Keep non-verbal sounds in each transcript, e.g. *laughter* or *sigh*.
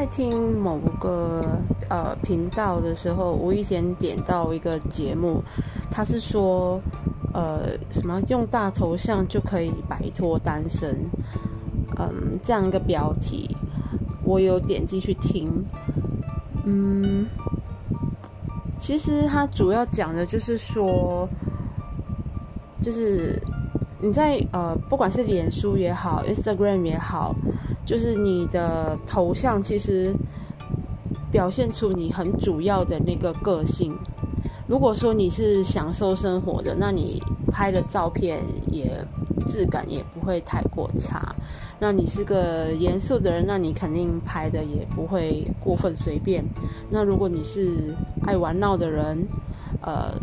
在听某个呃频道的时候，无意间点到一个节目，他是说呃什么用大头像就可以摆脱单身，嗯，这样一个标题，我有点进去听，嗯，其实他主要讲的就是说，就是你在呃不管是脸书也好，Instagram 也好。就是你的头像其实表现出你很主要的那个个性。如果说你是享受生活的，那你拍的照片也质感也不会太过差。那你是个严肃的人，那你肯定拍的也不会过分随便。那如果你是爱玩闹的人，呃，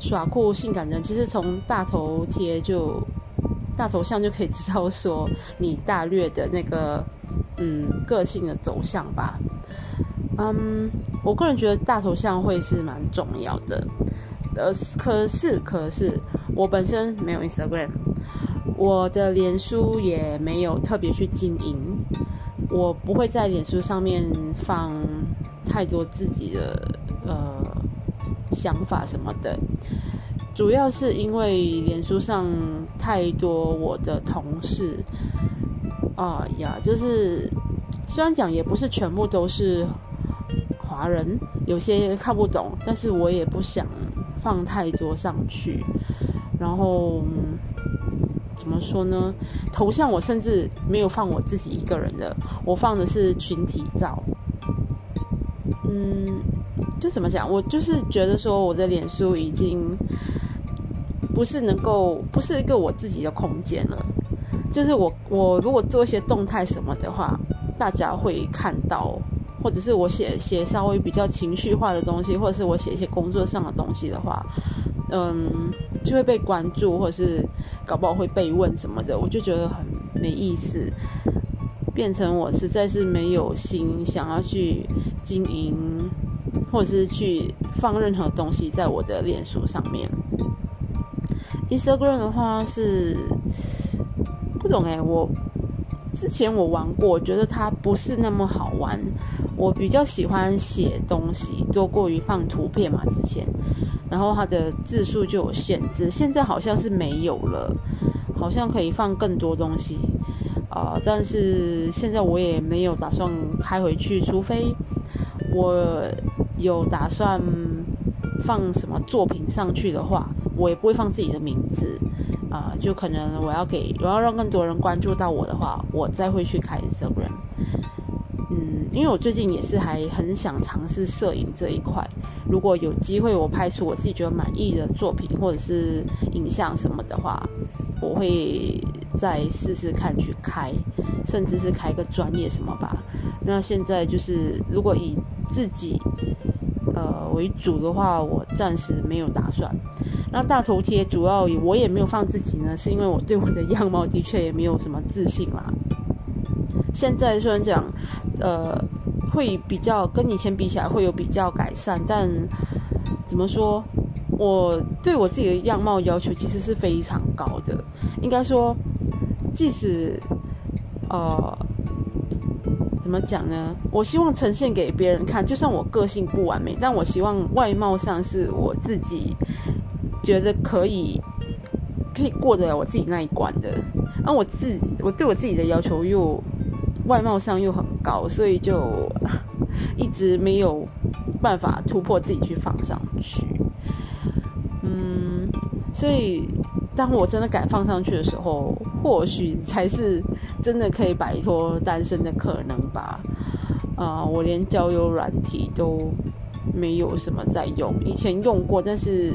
耍酷性感的人，其实从大头贴就。大头像就可以知道说你大略的那个嗯个性的走向吧。嗯，我个人觉得大头像会是蛮重要的。呃，可是可是我本身没有 Instagram，我的脸书也没有特别去经营，我不会在脸书上面放太多自己的呃想法什么的。主要是因为脸书上太多我的同事啊呀，就是虽然讲也不是全部都是华人，有些看不懂，但是我也不想放太多上去。然后怎么说呢？头像我甚至没有放我自己一个人的，我放的是群体照。嗯，就怎么讲？我就是觉得说我的脸书已经。不是能够，不是一个我自己的空间了。就是我，我如果做一些动态什么的话，大家会看到，或者是我写写稍微比较情绪化的东西，或者是我写一些工作上的东西的话，嗯，就会被关注，或者是搞不好会被问什么的，我就觉得很没意思，变成我实在是没有心想要去经营，或者是去放任何东西在我的脸书上面。Instagram 的话是不懂哎，我之前我玩过，觉得它不是那么好玩。我比较喜欢写东西多过于放图片嘛，之前，然后它的字数就有限制，现在好像是没有了，好像可以放更多东西啊。但是现在我也没有打算开回去，除非我有打算放什么作品上去的话。我也不会放自己的名字，啊，就可能我要给我要让更多人关注到我的话，我再会去开 Instagram。嗯，因为我最近也是还很想尝试摄影这一块，如果有机会我拍出我自己觉得满意的作品或者是影像什么的话，我会再试试看去开，甚至是开个专业什么吧。那现在就是如果以自己。呃，为主的话，我暂时没有打算。那大头贴主要我也没有放自己呢，是因为我对我的样貌的确也没有什么自信啦。现在虽然讲，呃，会比较跟以前比起来会有比较改善，但怎么说，我对我自己的样貌要求其实是非常高的。应该说，即使呃。怎么讲呢？我希望呈现给别人看，就算我个性不完美，但我希望外貌上是我自己觉得可以可以过得了我自己那一关的。而我自我对我自己的要求又外貌上又很高，所以就 *laughs* 一直没有办法突破自己去放上去。嗯，所以。当我真的敢放上去的时候，或许才是真的可以摆脱单身的可能吧。啊，我连交友软体都没有什么在用，以前用过，但是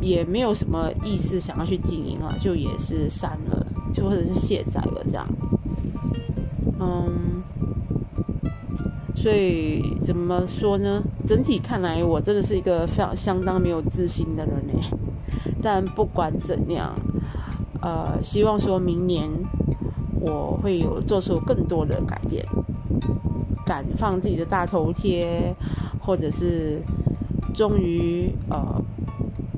也没有什么意思想要去经营了，就也是删了，就或者是卸载了这样。嗯，所以怎么说呢？整体看来，我真的是一个非常相当没有自信的人呢。但不管怎样，呃，希望说明年我会有做出更多的改变，敢放自己的大头贴，或者是终于呃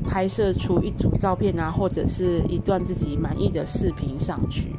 拍摄出一组照片啊，或者是一段自己满意的视频上去。